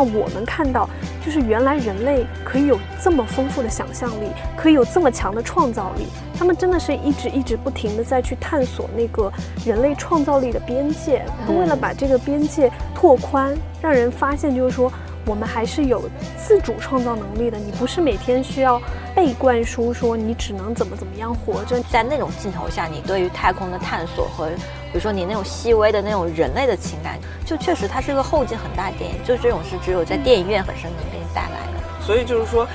让我们看到，就是原来人类可以有这么丰富的想象力，可以有这么强的创造力。他们真的是一直一直不停的在去探索那个人类创造力的边界，为了把这个边界拓宽，让人发现就是说。我们还是有自主创造能力的。你不是每天需要被灌输说你只能怎么怎么样活着。在那种镜头下，你对于太空的探索和，比如说你那种细微的那种人类的情感，就确实它是个后劲很大的电影。就这种是只有在电影院本身能给你带来的。所以就是说，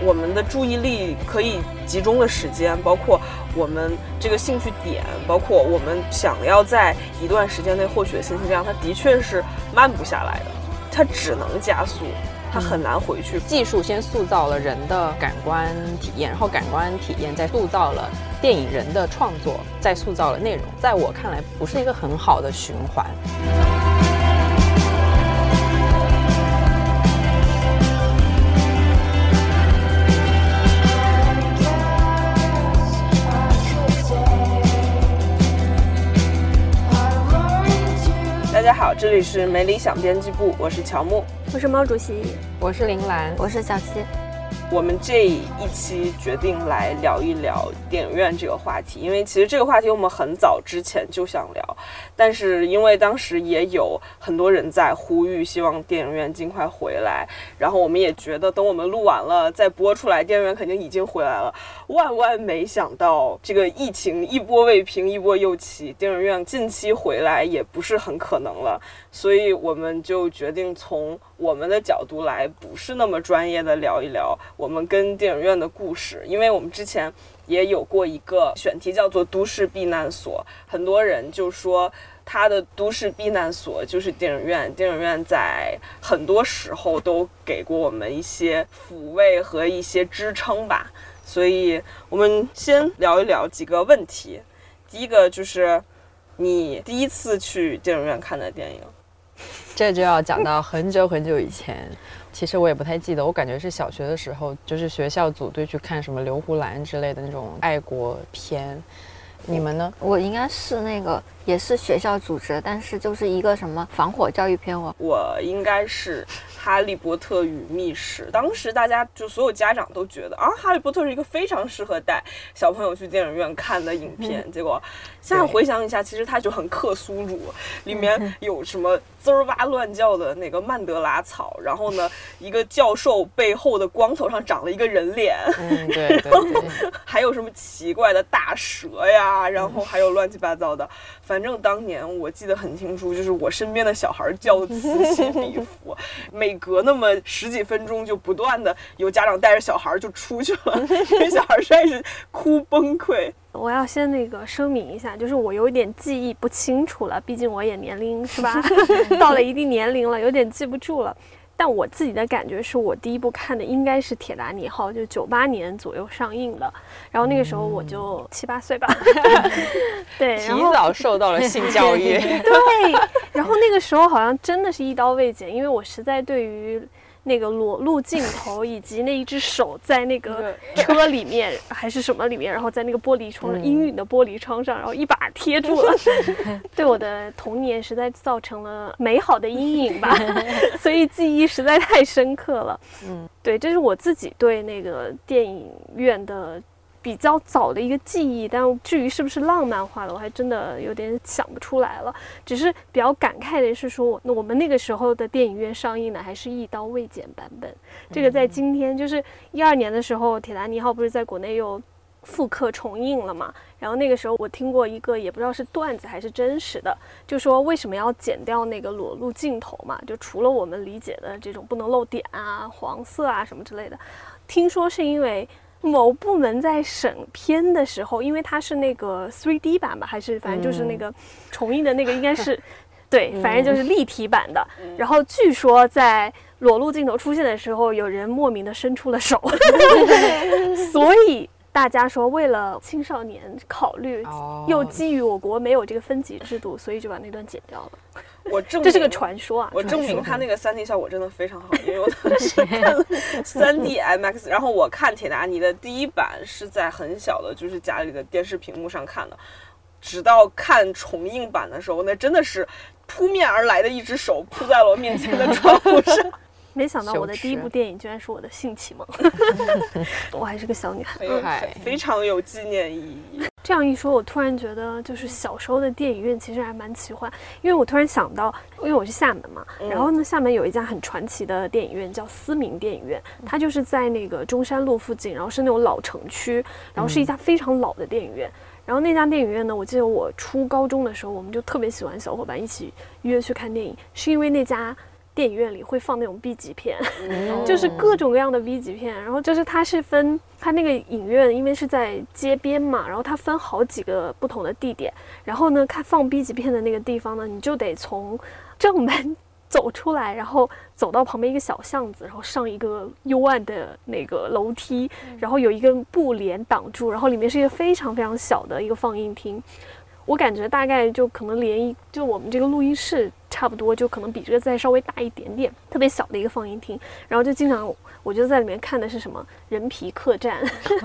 我们的注意力可以集中的时间，包括我们这个兴趣点，包括我们想要在一段时间内获取的信息量，它的确是慢不下来的。它只能加速，它很难回去。技术先塑造了人的感官体验，然后感官体验再塑造了电影人的创作，再塑造了内容。在我看来，不是一个很好的循环。这里是没理想编辑部，我是乔木，我是毛主席，我是林兰，我是小七。我们这一期决定来聊一聊电影院这个话题，因为其实这个话题我们很早之前就想聊，但是因为当时也有很多人在呼吁，希望电影院尽快回来，然后我们也觉得等我们录完了再播出来，电影院肯定已经回来了。万万没想到，这个疫情一波未平一波又起，电影院近期回来也不是很可能了，所以我们就决定从我们的角度来，不是那么专业的聊一聊。我们跟电影院的故事，因为我们之前也有过一个选题叫做“都市避难所”，很多人就说他的都市避难所就是电影院。电影院在很多时候都给过我们一些抚慰和一些支撑吧。所以，我们先聊一聊几个问题。第一个就是你第一次去电影院看的电影，这就要讲到很久很久以前。其实我也不太记得，我感觉是小学的时候，就是学校组队去看什么刘胡兰之类的那种爱国片。你们呢？我应该是那个，也是学校组织，但是就是一个什么防火教育片。我我应该是。哈利波特与密室，当时大家就所有家长都觉得啊，哈利波特是一个非常适合带小朋友去电影院看的影片。结果现在回想一下，其实它就很克苏鲁，里面有什么滋儿哇乱叫的那个曼德拉草，然后呢，一个教授背后的光头上长了一个人脸，对，然后还有什么奇怪的大蛇呀，然后还有乱七八糟的。反正当年我记得很清楚，就是我身边的小孩叫此起彼伏，每隔那么十几分钟就不断的有家长带着小孩就出去了，因为小孩实在是哭崩溃。我要先那个声明一下，就是我有点记忆不清楚了，毕竟我也年龄是吧，到了一定年龄了，有点记不住了。但我自己的感觉是我第一部看的应该是《铁达尼号》，就九八年左右上映的。然后那个时候我就七八岁吧，对，提早受到了性 教育。对，然后那个时候好像真的是一刀未剪，因为我实在对于。那个裸露镜头，以及那一只手在那个车里面还是什么里面，然后在那个玻璃窗阴影的玻璃窗上，然后一把贴住了，对我的童年实在造成了美好的阴影吧，所以记忆实在太深刻了。嗯，对，这是我自己对那个电影院的。比较早的一个记忆，但至于是不是浪漫化的，我还真的有点想不出来了。只是比较感慨的是说，那我们那个时候的电影院上映的还是一刀未剪版本。这个在今天，就是一二年的时候，《铁达尼号》不是在国内又复刻重映了嘛？然后那个时候我听过一个，也不知道是段子还是真实的，就说为什么要剪掉那个裸露镜头嘛？就除了我们理解的这种不能露点啊、黄色啊什么之类的，听说是因为。某部门在审片的时候，因为它是那个 3D 版吧，还是反正就是那个重映的那个，应该是 对，反正就是立体版的。然后据说在裸露镜头出现的时候，有人莫名的伸出了手，所以大家说为了青少年考虑，又基于我国没有这个分级制度，所以就把那段剪掉了。我证这是个传说啊！我证明它那个三 D 效果真的非常好，因为我 当时看了三 D MX，然后我看铁达尼的第一版是在很小的，就是家里的电视屏幕上看的，直到看重映版的时候，那真的是扑面而来的一只手扑在了我面前的窗户上。没想到我的第一部电影居然是我的性启蒙，我还是个小女孩。非常有纪念意义。这样一说，我突然觉得，就是小时候的电影院其实还蛮奇幻，因为我突然想到，因为我是厦门嘛，嗯然后呢，厦门有一家很传奇的电影院叫思明电影院，它就是在那个中山路附近，然后是那种老城区，然后是一家非常老的电影院。然后那家电影院呢，我记得我初高中的时候，我们就特别喜欢小伙伴一起约去看电影，是因为那家电影院里会放那种 B 级片，就是各种各样的 B 级片，然后就是它是分它那个影院，因为是在街边嘛，然后它分好几个不同的地点，然后呢，看放 B 级片的那个地方呢，你就得从正门 走出来，然后走到旁边一个小巷子，然后上一个幽暗的那个楼梯，然后有一根布帘挡住，然后里面是一个非常非常小的一个放映厅。我感觉大概就可能连一就我们这个录音室差不多，就可能比这个再稍微大一点点，特别小的一个放映厅。然后就经常我就在里面看的是什么人皮客栈，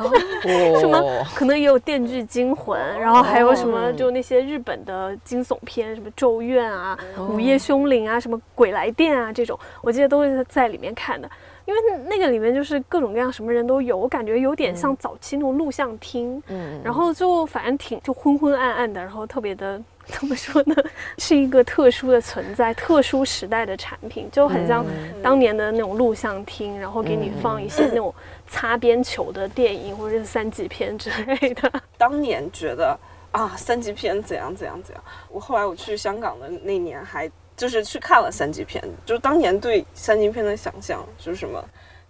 什么哦可能也有《电锯惊魂》，然后还有什么就那些日本的惊悚片，什么《咒怨》啊、午夜凶铃》啊、什么《鬼来电》啊这种，我记得都是在里面看的。因为那个里面就是各种各样什么人都有，我感觉有点像早期那种录像厅，嗯。然后就反正挺就昏昏暗暗的，然后特别的 怎么说呢，是一个特殊的存在，特殊时代的产品，就很像当年的那种录像厅，然后给你放一些那种擦边球的电影或者是三级片之类的。当年觉得啊，三级片怎样怎样怎样。我后来我去香港的那年还就是去看了三级片，就是当年对三级片的想象就是什么。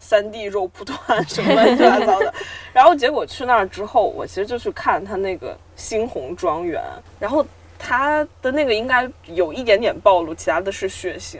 三 D 肉蒲团 什么乱七八糟的，然后结果去那儿之后，我其实就去看他那个猩红庄园，然后他的那个应该有一点点暴露，其他的是血腥，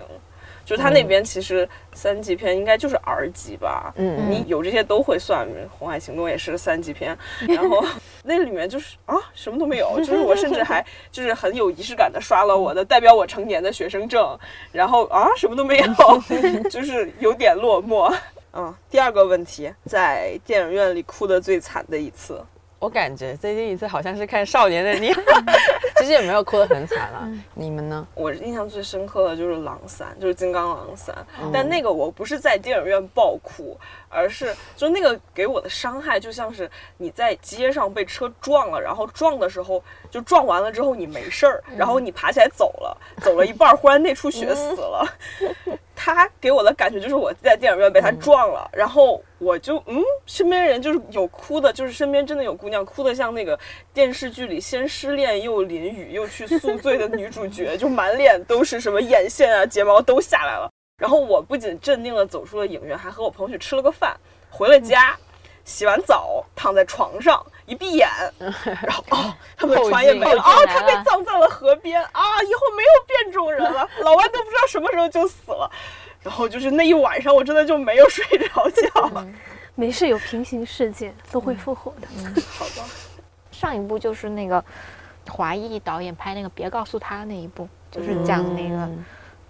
就是他那边其实三级片应该就是 R 级吧，嗯。你有这些都会算，《红海行动》也是三级片，然后 那里面就是啊什么都没有，就是我甚至还就是很有仪式感的刷了我的代表我成年的学生证，然后啊什么都没有，就是有点落寞。嗯，第二个问题，在电影院里哭的最惨的一次，我感觉最近一次好像是看《少年的你》，其实也没有哭得很惨啦。你们呢？我印象最深刻的就是《狼三》，就是《金刚狼三》，但那个我不是在电影院爆哭，而是就那个给我的伤害，就像是你在街上被车撞了，然后撞的时候就撞完了之后你没事儿，然后你爬起来走了，走了一半儿忽然内出血死了。他给我的感觉就是我在电影院被他撞了，然后我就嗯，身边人就是有哭的，就是身边真的有姑娘哭的像那个电视剧里先失恋又淋雨又去宿醉的女主角，就满脸都是什么眼线啊睫毛都下来了。然后我不仅镇定的走出了影院，还和我朋友去吃了个饭，回了家，洗完澡躺在床上一闭眼，然后哦，他们的船也没了啊，他被葬在了河边啊，以后没有变种人了，老外都不知道什么时候就死了。然后就是那一晚上，我真的就没有睡着觉。没事，有平行世界都会复活的。好吧，上一部就是那个华裔导演拍那个《别告诉他》那一部，就是讲那个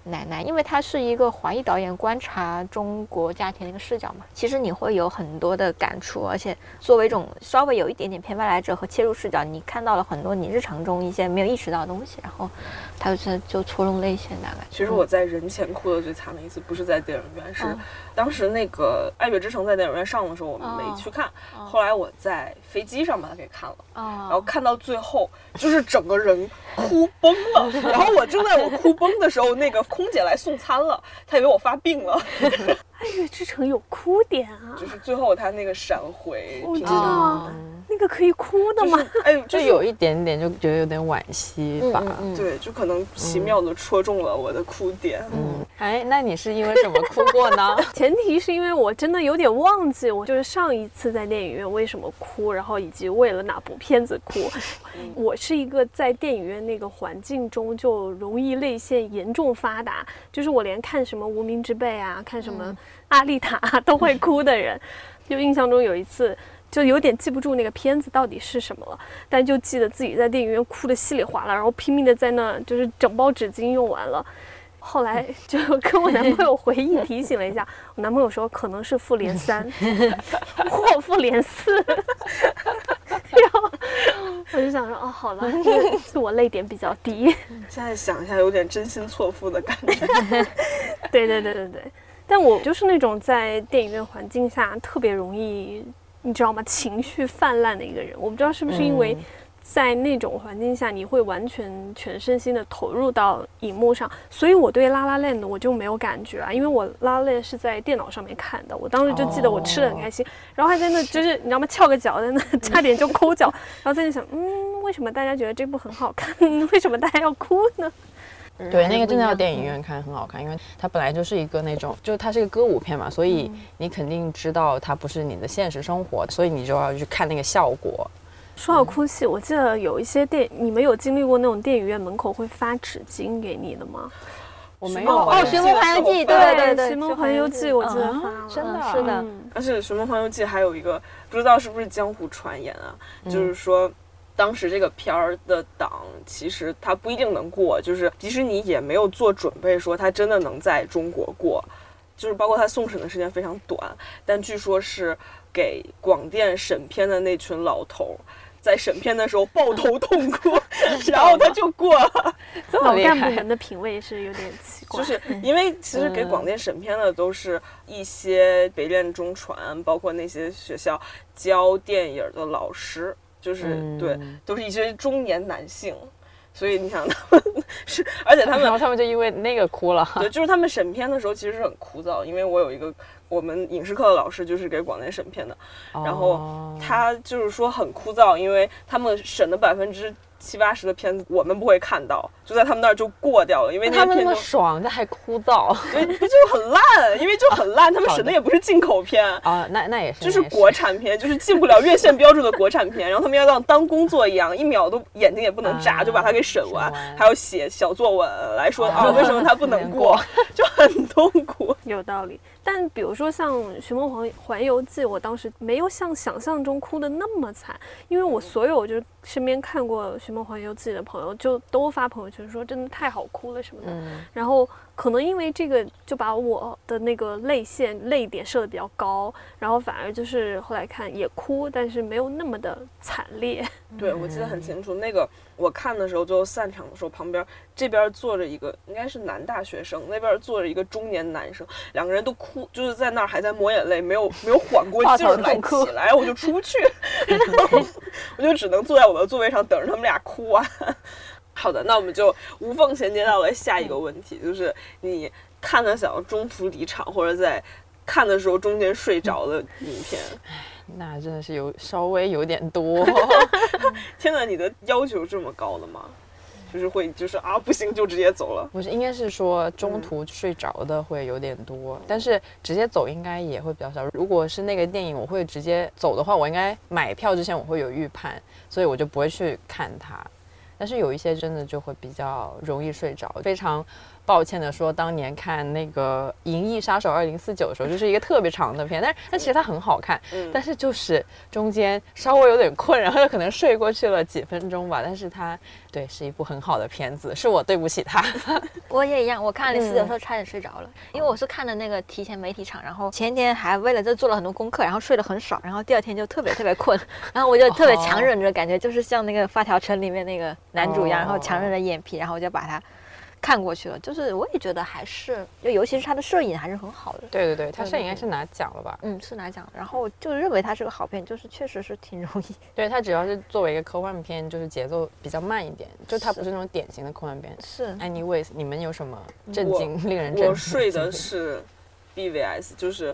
奶奶，因为他是一个华裔导演观察中国家庭的一个视角嘛，其实你会有很多的感触，而且作为一种稍微有一点点偏外来者和切入视角，你看到了很多你日常中一些没有意识到的东西，然后他就就戳中泪腺，大概。其实我在人前哭的最惨的一次，不是在电影院，是嗯当时那个《爱乐之城》在电影院上的时候，我们没去看。后来我在飞机上把它给看了，哦然后看到最后，就是整个人哭崩了。然后我正在我哭崩的时候，那个空姐来送餐了，她以为我发病了，爱乐之城有哭点啊，就是最后他那个闪回我知道啊，那个可以哭的吗？就是哎，就是有一点点就觉得有点惋惜吧。嗯对，就可能奇妙的戳中了我的哭点。嗯，哎，那你是因为什么哭过呢？前提是因为我真的有点忘记，我就是上一次在电影院为什么哭，然后以及为了哪部片子哭。我是一个在电影院那个环境中就容易泪腺严重发达，就是我连看什么《无名之辈》啊，看什么《阿丽塔》都会哭的人。就印象中有一次。就有点记不住那个片子到底是什么了，但就记得自己在电影院哭的稀里哗啦，然后拼命的在那就是整包纸巾用完了。后来就跟我男朋友回忆提醒了一下，我男朋友说可能是复联三 或复联四，然后我就想说，哦，好了，是我泪点比较低。现在想一下，有点真心错付的感觉。对对对对对，但我就是那种在电影院环境下特别容易，你知道吗？情绪泛滥的一个人。我不知道是不是因为。在那种环境下，你会完全全身心的投入到荧幕上，所以我对《拉拉链》的我就没有感觉啊，因为我《拉拉链》是在电脑上面看的，我当时就记得我吃的很开心，然后还在那就是你知道吗，翘个脚在那 差点就抠脚，然后在那想，嗯，为什么大家觉得这部很好看？为什么大家要哭呢？对，那个真的要电影院看很好看，因为它本来就是一个那种，就它是一个歌舞片嘛，所以你肯定知道它不是你的现实生活，所以你就要去看那个效果。说到哭戏，我记得有一些电，你们有经历过那种电影院门口会发纸巾给你的吗？我没有。哦，《寻梦环游记》对对对，《寻梦环游记》我记得发了，真的是的。而且《寻梦环游记》还有一个不知道是不是江湖传言啊，就是说当时这个片儿的档其实它不一定能过，就是迪士尼也没有做准备说它真的能在中国过，就是包括它送审的时间非常短，但据说是给广电审片的那群老头。在审片的时候抱头痛哭，然后他就过了。老干部们的品味是有点奇怪，就是因为其实给广电审片的都是一些北电、中传，包括那些学校教电影的老师，就是对，都是一些中年男性。所以你想，他们 是，而且他们，然后他们就因为那个哭了。对，就是他们审片的时候其实是很枯燥，因为我有一个我们影视课的老师就是给广电审片的，然后他就是说很枯燥，因为他们审的百分之。七八十的片子我们不会看到，就在他们那儿就过掉了，因为他们那么爽，那还枯燥，对，就很烂，因为就很烂。他们审的也不是进口片啊，那那也是，就是国产片，就是进不了院线标准的国产片。然后他们要当当工作一样，一秒都眼睛也不能眨，就把它给审完，还要写小作文来说啊，为什么它不 能过，就很痛苦。有道理。但比如说像《寻梦环环游记》，我当时没有像想象中哭的那么惨，因为我所有就是身边看过《寻梦环游记》的朋友，就都发朋友圈说真的太好哭了什么的，然后。可能因为这个，就把我的那个泪线、泪点设的比较高，然后反而就是后来看也哭，但是没有那么的惨烈。对，我记得很清楚，那个我看的时候，最后散场的时候，旁边这边坐着一个应该是男大学生，那边坐着一个中年男生，两个人都哭，就是在那儿还在抹眼泪，没有没有缓过劲儿来起来，我就出不去，然后我就只能坐在我的座位上等着他们俩哭完。好的，那我们就无缝衔接到了下一个问题，就是你看的想要中途离场，或者在看的时候中间睡着的影片，那真的是有稍微有点多。天哪，你的要求这么高的吗？就是会就是啊不行就直接走了？不是，应该是说中途睡着的会有点多，但是直接走应该也会比较少。如果是那个电影我会直接走的话，我应该买票之前我会有预判，所以我就不会去看它。但是有一些真的就会比较容易睡着，非常。抱歉的说，当年看那个《银翼杀手二零四九》的时候，就是一个特别长的片，但是但其实它很好看，但是就是中间稍微有点困，然后就可能睡过去了几分钟吧。但是它对是一部很好的片子，是我对不起它。我也一样，我看了四九的时候差点睡着了，因为我是看的那个提前媒体场，然后前天还为了这做了很多功课，然后睡得很少，然后第二天就特别特别困，然后我就特别强忍着，感觉就是像那个《发条城》里面那个男主一样，然后强忍着眼皮，然后我就把它。看过去了，就是我也觉得还是，就尤其是他的摄影还是很好的。对对对，他摄影应该是拿奖了吧？嗯，是拿奖。然后就认为他是个好片，就是确实是挺容易。对他只要是作为一个科幻片，就是节奏比较慢一点，就它不是那种典型的科幻片。是。Anyways，你们有什么震惊、令人震惊？我 睡的是 BVS，就是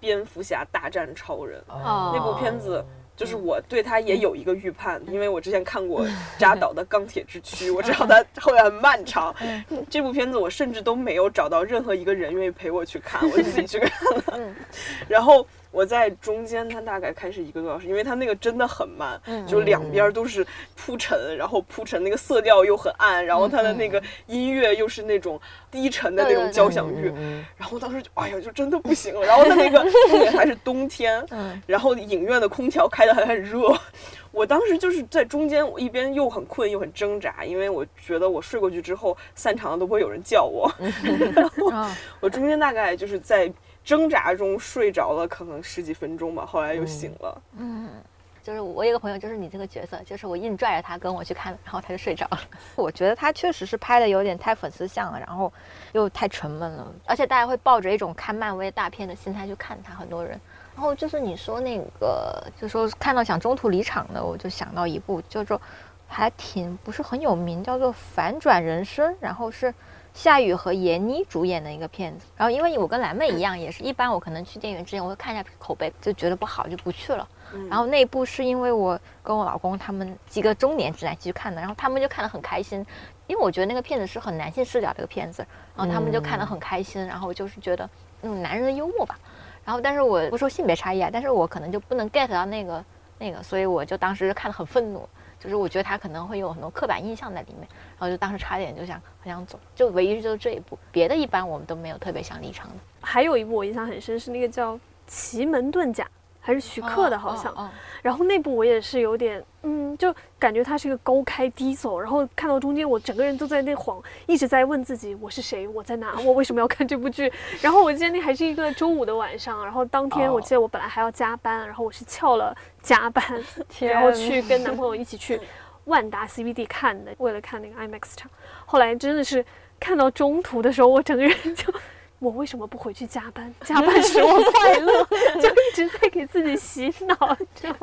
蝙蝠侠大战超人那部片子。就是我对他也有一个预判，因为我之前看过扎导的《钢铁之躯》，我知道他后面很漫长。这部片子我甚至都没有找到任何一个人愿意陪我去看，我就自己去看了。然后。我在中间，它大概开始一个多小时，因为它那个真的很慢，就两边都是铺陈，然后铺陈那个色调又很暗，然后它的那个音乐又是那种低沉的那种交响乐，然后当时就哎呀，就真的不行了。然后它那个重点还是冬天，然后影院的空调开的还很热，我当时就是在中间，我一边又很困又很挣扎，因为我觉得我睡过去之后散场了都不会有人叫我，然后我中间大概就是在。挣扎中睡着了，可能十几分钟吧，后来又醒了。嗯，就是我有个朋友，就是你这个角色，就是我硬拽着他跟我去看，然后他就睡着了。我觉得他确实是拍的有点太粉丝像了，然后又太沉闷了，而且大家会抱着一种看漫威大片的心态去看他，很多人。然后就是你说那个，就说看到想中途离场的，我就想到一部叫做还挺不是很有名，叫做《反转人生》，然后是。夏雨和闫妮主演的一个片子，然后因为我跟蓝妹一样，也是一般我可能去电影院之前我会看一下口碑，就觉得不好就不去了。然后那一部是因为我跟我老公他们几个中年直男去看的，然后他们就看得很开心，因为我觉得那个片子是很男性视角的一个片子，然后他们就看得很开心，然后就是觉得那种男人的幽默吧。然后但是我不说性别差异啊，但是我可能就不能 get 到那个那个，所以我就当时看得很愤怒。就是我觉得他可能会有很多刻板印象在里面，然后就当时差点就想很想走，就唯一就是这一部，别的一般我们都没有特别想离场的。还有一部我印象很深是那个叫《奇门遁甲》。还是徐克的，好像。然后那部我也是有点，嗯，就感觉它是一个高开低走。然后看到中间，我整个人都在那晃，一直在问自己我是谁，我在哪，我为什么要看这部剧？然后我记得那还是一个周五的晚上，然后当天我记得我本来还要加班，然后我是翘了加班，然后去跟男朋友一起去 万达 CBD 看的，为了看那个 IMAX 场。后来真的是看到中途的时候，我整个人就。我为什么不回去加班？加班使我快乐，就一直在给自己洗脑，就？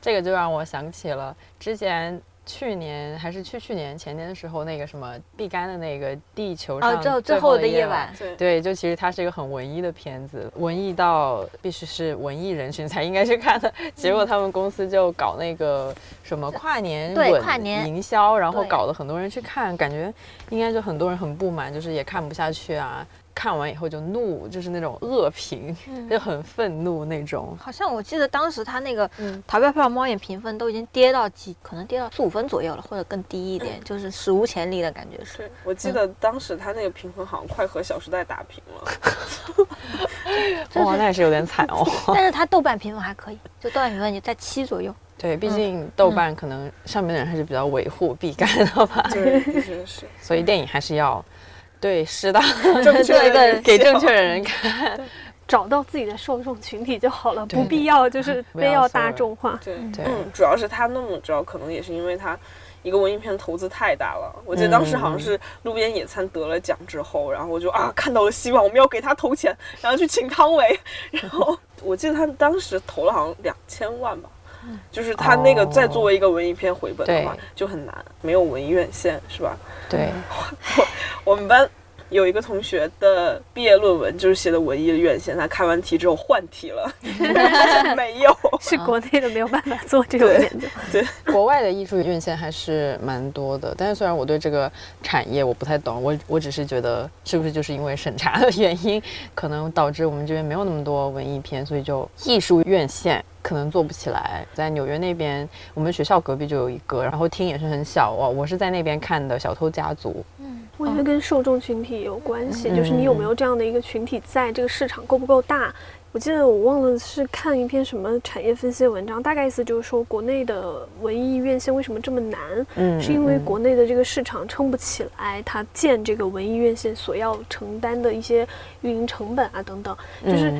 这个就让我想起了之前。去年还是去去年前年的时候，那个什么毕赣的那个《地球上最后的夜晚》，对，就其实它是一个很文艺的片子，文艺到必须是文艺人群才应该去看的。结果他们公司就搞那个什么跨年对跨年。营销，然后搞得很多人去看，感觉应该就很多人很不满，就是也看不下去啊。看完以后就怒，就是那种恶评，就很愤怒那种。好像我记得当时他那个《逃票票猫眼》评分都已经跌到几，可能跌到四五分左右了，或者更低一点，就是史无前例的感觉是。我记得当时他那个评分好像快和《小时代》打平了。哇，那也是有点惨哦。但是他豆瓣评分还可以，就豆瓣评分也在七左右。对，毕竟豆瓣可能上面的人还是比较维护毕赣的吧。对，确实是。所以电影还是要。对，是的 正确的给正确的人看，找到自己的受众群体就好了，不必要就是 非要大众化。对，嗯，主要是他那么着，可能也是因为他一个文艺片投资太大了。我记得当时好像是《路边野餐》得了奖之后，然后我就啊看到了希望，我们要给他投钱，然后去请汤唯。然后我记得他当时投了好像两千万吧，就是他那个再作为一个文艺片回本的话就很难，没有文艺院线是吧？对，我 我们班有一个同学的毕业论文就是写的文艺院线，他开完题之后换题了，没有，是国内的没有办法做这个研究。对，国外的艺术院线还是蛮多的，但是虽然我对这个产业我不太懂，我我只是觉得是不是就是因为审查的原因，可能导致我们这边没有那么多文艺片，所以就艺术院线。可能做不起来，在纽约那边，我们学校隔壁就有一个，然后厅也是很小哦。我是在那边看的《小偷家族》。嗯，我觉得跟受众群体有关系，就是你有没有这样的一个群体在，这个市场够不够大？我记得我忘了是看一篇什么产业分析的文章，大概意思就是说，国内的文艺院线为什么这么难？嗯，是因为国内的这个市场撑不起来，它建这个文艺院线所要承担的一些运营成本啊等等，就是。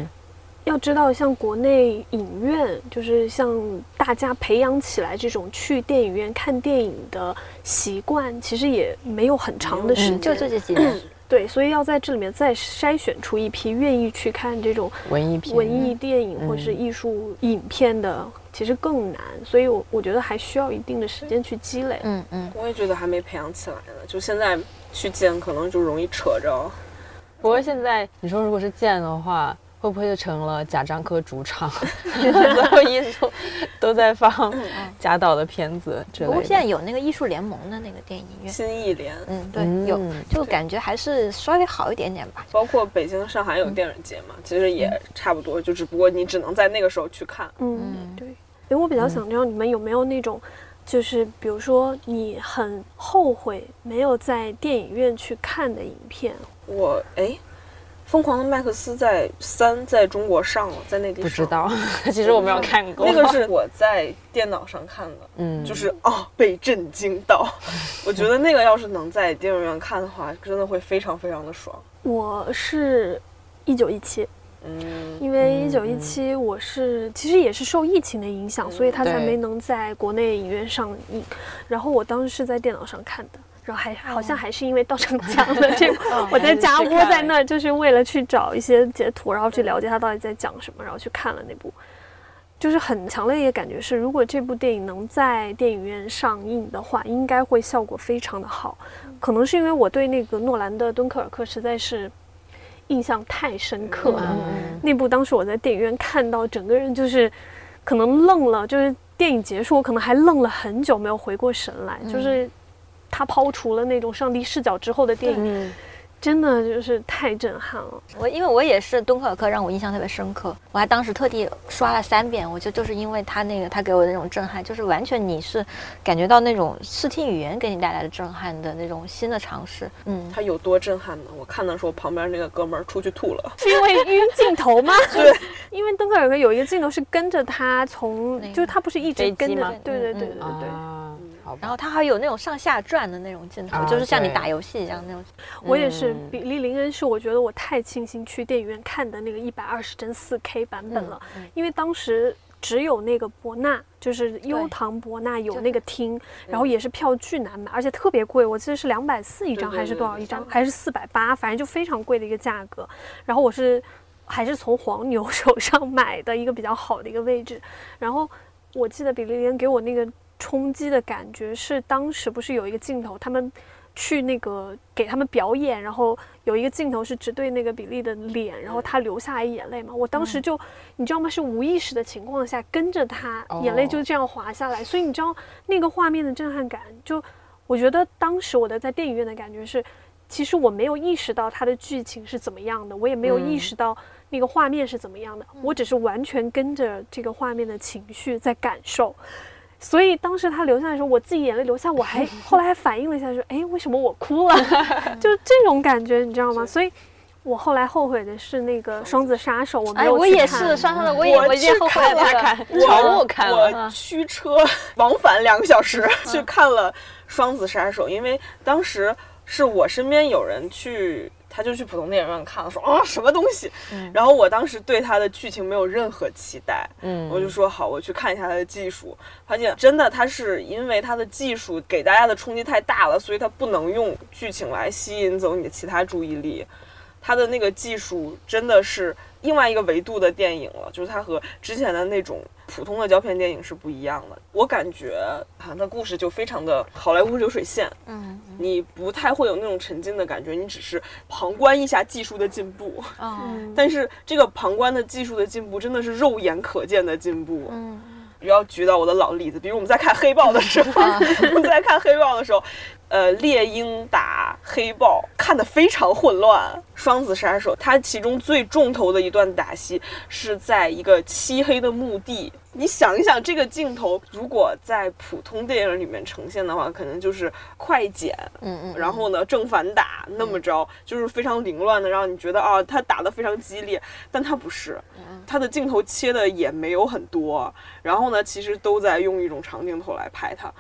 要知道，像国内影院，就是像大家培养起来这种去电影院看电影的习惯，其实也没有很长的时间，就这几年。对，所以要在这里面再筛选出一批愿意去看这种文艺片、文艺电影或者是艺术影片的，其实更难。所以，我我觉得还需要一定的时间去积累。嗯嗯，我也觉得还没培养起来呢。就现在去见，可能就容易扯着。不过现在你说，如果是见的话。会不会就成了贾樟柯主场？所有艺术都在放贾导的片子。不过现在有那个艺术联盟的那个电影院，新艺联，嗯，对，有，就感觉还是稍微好一点点吧。包括北京、上海有电影节嘛，其实也差不多，就只不过你只能在那个时候去看。嗯，对。哎，我比较想知道你们有没有那种，就是比如说你很后悔没有在电影院去看的影片。我哎。疯狂的麦克斯在三在中国上了，在内地不知道。其实我没有看过，那个是我在电脑上看的，嗯，就是哦被震惊到。我觉得那个要是能在电影院看的话，真的会非常非常的爽。我是一九一七，嗯，因为一九一七我是其实也是受疫情的影响，所以它才没能在国内影院上映。然后我当时是在电脑上看的，然后还好像还是因为稻城讲的这，我在家窝在那儿，就是为了去找一些截图，然后去了解他到底在讲什么，然后去看了那部。就是很强烈的感觉是，如果这部电影能在电影院上映的话，应该会效果非常的好。可能是因为我对那个诺兰的《敦刻尔克》实在是印象太深刻了。那部当时我在电影院看到，整个人就是可能愣了，就是电影结束，我可能还愣了很久，没有回过神来。就是他抛除了那种上帝视角之后的电影。真的就是太震撼了！我因为我也是敦刻尔克，让我印象特别深刻。我还当时特地刷了三遍。我就就是因为他那个，他给我的那种震撼，就是完全你是感觉到那种视听语言给你带来的震撼的那种新的尝试。嗯，他有多震撼呢？我看的时候，旁边那个哥们儿出去吐了，是因为晕镜头吗？对，因为敦刻尔克有一个镜头是跟着他从，就是他不是一直跟着，对对对对对。然后它还有那种上下转的那种镜头，就是像你打游戏一样那种。我也是，比利林恩是我觉得我太庆幸去电影院看的那个一百二十帧四 K 版本了，因为当时只有那个博纳，就是优唐博纳有那个厅，然后也是票巨难买，而且特别贵，我记得是两百四一张还是多少一张，还是四百八，反正就非常贵的一个价格。然后我是还是从黄牛手上买的一个比较好的一个位置，然后我记得比利林恩给我那个。冲击的感觉是，当时不是有一个镜头，他们去那个给他们表演，然后有一个镜头是只对那个比利的脸，然后他流下来眼泪嘛。我当时就，你知道吗？是无意识的情况下跟着他，眼泪就这样滑下来。所以你知道那个画面的震撼感，就我觉得当时我的在电影院的感觉是，其实我没有意识到它的剧情是怎么样的，我也没有意识到那个画面是怎么样的，我只是完全跟着这个画面的情绪在感受。所以当时他流下来的时候，我自己眼泪流下，我还 后来还反应了一下，说：“哎，为什么我哭了？” 就这种感觉，你知道吗？所以，我后来后悔的是那个《双子杀手》，我没有去看。我也是，双子，我也我也后悔了。看，我看了，我驱车 往返两个小时去看了《双子杀手》，因为当时是我身边有人去。他就去普通电影院看了，说啊什么东西，然后我当时对他的剧情没有任何期待，嗯，我就说好，我去看一下他的技术，发现真的他是因为他的技术给大家的冲击太大了，所以他不能用剧情来吸引走你的其他注意力，他的那个技术真的是。另外一个维度的电影了，就是他和之前的那种普通的胶片电影是不一样的。我感觉啊，那故事就非常的好莱坞流水线，嗯，你不太会有那种沉浸的感觉，你只是旁观一下技术的进步。嗯，但是这个旁观的技术的进步真的是肉眼可见的进步。嗯，不要举到我的老例子，比如我们在看黑豹的时候，我们在看黑豹的时候。呃，猎鹰打黑豹看得非常混乱。双子杀手，它其中最重头的一段打戏是在一个漆黑的墓地。你想一想，这个镜头如果在普通电影里面呈现的话，可能就是快剪，嗯嗯，然后呢正反打那么着，就是非常凌乱的，让你觉得啊，他打得非常激烈。但他不是，他的镜头切的也没有很多，然后呢，其实都在用一种长镜头来拍它。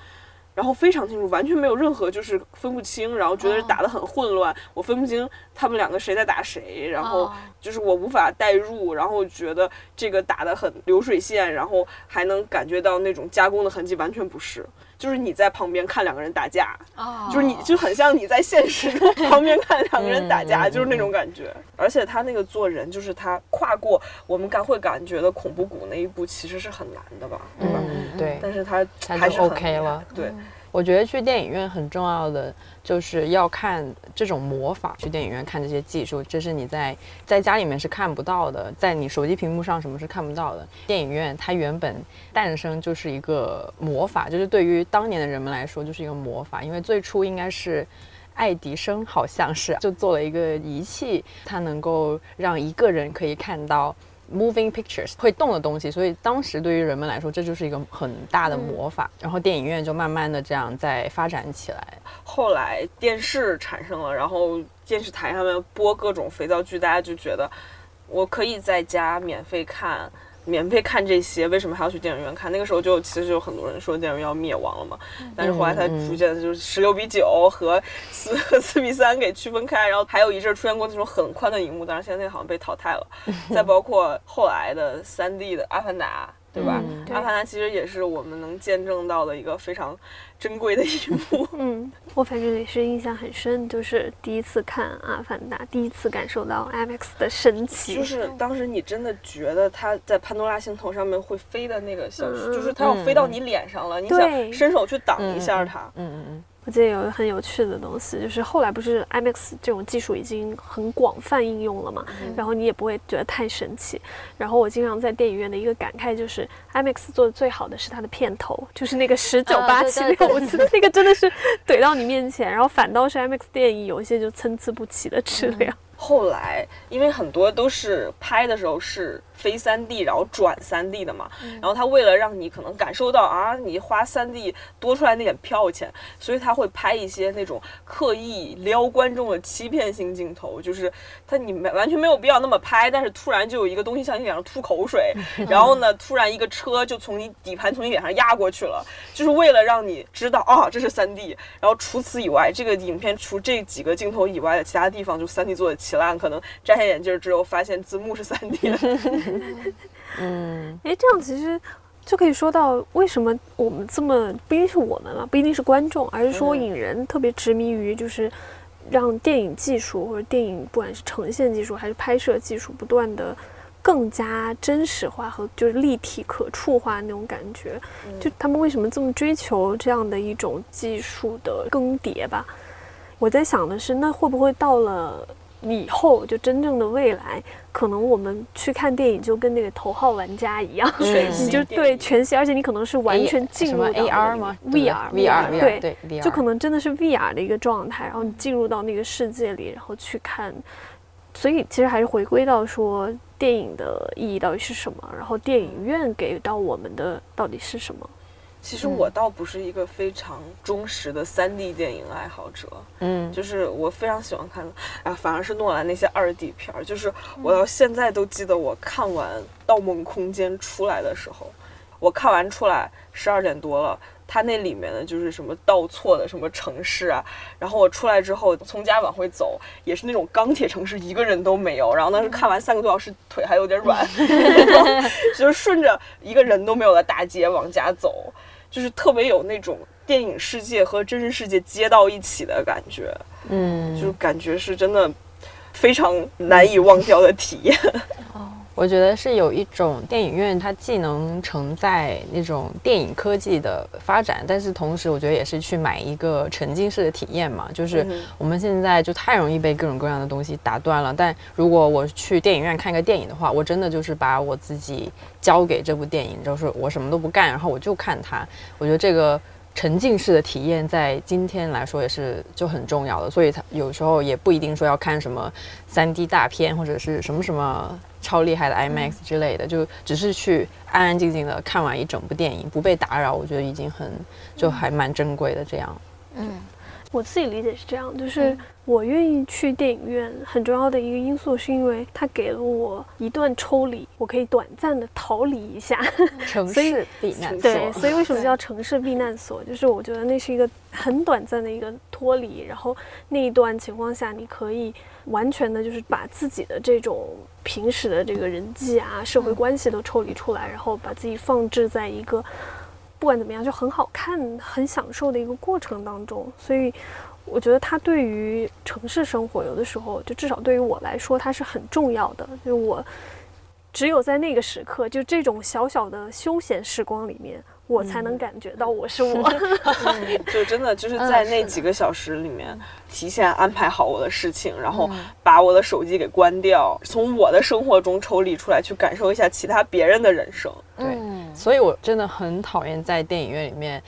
然后非常清楚，完全没有任何就是分不清，然后觉得打得很混乱，我分不清他们两个谁在打谁，然后就是我无法代入，然后觉得这个打得很流水线，然后还能感觉到那种加工的痕迹，完全不是。就是你在旁边看两个人打架，就是你就很像你在现实中旁边看两个人打架，就是那种感觉。而且他那个做人，就是他跨过我们感会感觉的恐怖谷那一步，其实是很难的吧？嗯，对。但是他还是 OK 了。对。我觉得去电影院很重要的就是要看这种魔法。去电影院看这些技术，这是你在在家里面是看不到的，在你手机屏幕上什么是看不到的。电影院它原本诞生就是一个魔法，就是对于当年的人们来说就是一个魔法。因为最初应该是爱迪生好像是就做了一个仪器，它能够让一个人可以看到。Moving pictures 会动的东西，所以当时对于人们来说，这就是一个很大的魔法。然后电影院就慢慢的这样在发展起来。后来电视产生了，然后电视台上面播各种肥皂剧，大家就觉得我可以在家免费看免费看这些，为什么还要去电影院看？那个时候就其实就有很多人说电影院要灭亡了嘛，但是后来它逐渐就是十六比九和四和四比三给区分开，然后还有一阵出现过那种很宽的荧幕，但是现在那个好像被淘汰了。再包括后来的三 D 的《阿凡达》。对吧？阿凡达其实也是我们能见证到的一个非常珍贵的一幕。嗯，我反正也是印象很深，就是第一次看阿凡达，第一次感受到 IMAX 的神奇。就是当时你真的觉得它在潘多拉星头上面会飞的那个小，就是它要飞到你脸上了，你想伸手去挡一下它。嗯嗯嗯。我记得有个很有趣的东西，就是后来不是 IMAX 这种技术已经很广泛应用了嘛，然后你也不会觉得太神奇。然后我经常在电影院的一个感慨就是 IMAX 做的最好的是它的片头，就是那个十九八七六五四，那个真的是怼到你面前，然后反倒是 IMAX 电影有一些就参差不齐的质量。后来因为很多都是拍的时候是。非三 D，然后转三 D 的嘛，然后他为了让你可能感受到啊，你花三 D 多出来那点票钱，所以他会拍一些那种刻意撩观众的欺骗性镜头，就是他你没完全没有必要那么拍，但是突然就有一个东西向你脸上吐口水，然后呢，突然一个车就从你底盘从你脸上压过去了，就是为了让你知道啊，这是三 D。然后除此以外，这个影片除这几个镜头以外的其他地方就三 D 做的奇烂，可能摘下眼镜之后发现字幕是三 D 的。嗯，哎，这样其实就可以说到为什么我们这么不一定是我们了，不一定是观众，而是说影人特别执迷于就是让电影技术或者电影不管是呈现技术还是拍摄技术不断的更加真实化和就是立体可触化那种感觉。就他们为什么这么追求这样的一种技术的更迭吧？我在想的是，那会不会到了？以后就真正的未来，可能我们去看电影就跟那个头号玩家一样，你就对全息，而且你可能是完全进入 AR 吗？VR，VR，对，就可能真的是 VR 的一个状态，然后你进入到那个世界里，然后去看。所以其实还是回归到说，电影的意义到底是什么？然后电影院给到我们的到底是什么？其实我倒不是一个非常忠实的三 D 电影爱好者，嗯，就是我非常喜欢看，啊，反而是诺兰那些二 D 片儿，就是我到现在都记得我看完《盗梦空间》出来的时候，我看完出来十二点多了。它那里面的就是什么倒错的什么城市啊，然后我出来之后从家往回走，也是那种钢铁城市，一个人都没有。然后当时看完三个多小时，腿还有点软，就是顺着一个人都没有的大街往家走，就是特别有那种电影世界和真实世界接到一起的感觉。嗯，就是感觉是真的非常难以忘掉的体验。我觉得是有一种电影院，它既能承载那种电影科技的发展，但是同时我觉得也是去买一个沉浸式的体验嘛。就是我们现在就太容易被各种各样的东西打断了。但如果我去电影院看一个电影的话，我真的就是把我自己交给这部电影，就是我什么都不干，然后我就看它。我觉得这个。沉浸式的体验在今天来说也是就很重要的，所以它有时候也不一定说要看什么三 D 大片或者是什么什么超厉害的 IMAX 之类的，就只是去安安静静的看完一整部电影，不被打扰，我觉得已经很就还蛮珍贵的。这样，嗯。我自己理解是这样，就是我愿意去电影院，很重要的一个因素是因为它给了我一段抽离，我可以短暂的逃离一下 城市避难所。对，所以为什么叫城市避难所？就是我觉得那是一个很短暂的一个脱离，然后那一段情况下，你可以完全的就是把自己的这种平时的这个人际啊、社会关系都抽离出来，然后把自己放置在一个。不管怎么样，就很好看、很享受的一个过程当中，所以我觉得它对于城市生活，有的时候就至少对于我来说，它是很重要的。就我只有在那个时刻，就这种小小的休闲时光里面。我才能感觉到我是我，就真的就是在那几个小时里面，提前安排好我的事情，然后把我的手机给关掉，从我的生活中抽离出来，去感受一下其他别人的人生。对，所以我真的很讨厌在电影院里面。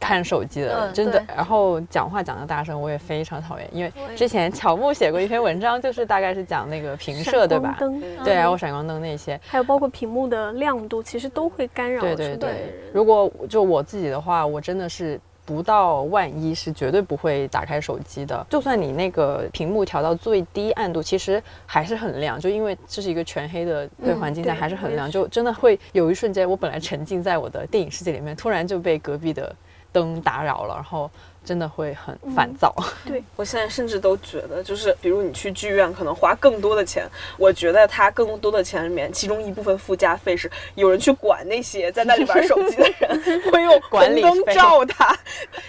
看手机的，真的，然后讲话讲的大声，我也非常讨厌。因为之前乔木写过一篇文章，就是大概是讲那个平射，对吧？对，然后闪光灯那些，还有包括屏幕的亮度，其实都会干扰。对对对。如果就我自己的话，我真的是不到万一是绝对不会打开手机的。就算你那个屏幕调到最低暗度，其实还是很亮。就因为这是一个全黑的对环境下，还是很亮。就真的会有一瞬间，我本来沉浸在我的电影世界里面，突然就被隔壁的灯打扰了，然后。真的会很烦躁。对我现在甚至都觉得，就是比如你去剧院，可能花更多的钱。我觉得他更多的钱里面，其中一部分附加费是有人去管那些在那里玩手机的人，会用管理灯照他。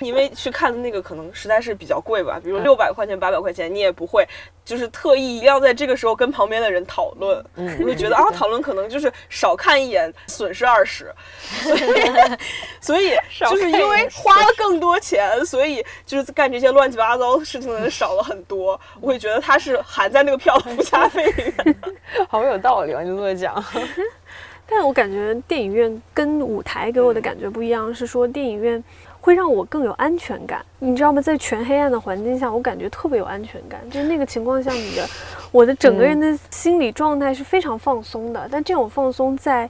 因为去看的那个可能实在是比较贵吧，比如六百块钱、八百块钱，你也不会就是特意一定要在这个时候跟旁边的人讨论。嗯，我就觉得啊，讨论可能就是少看一眼，损失二十。所以所以就是因为花了更多钱，所以。就是干这些乱七八糟的事情的人少了很多，我会觉得他是含在那个票的附加费里面。好有道理啊，你这么讲。但我感觉电影院跟舞台给我的感觉不一样，是说电影院会让我更有安全感。你知道吗？在全黑暗的环境下，我感觉特别有安全感。就是那个情况下，你的我的整个人的心理状态是非常放松的。但这种放松在。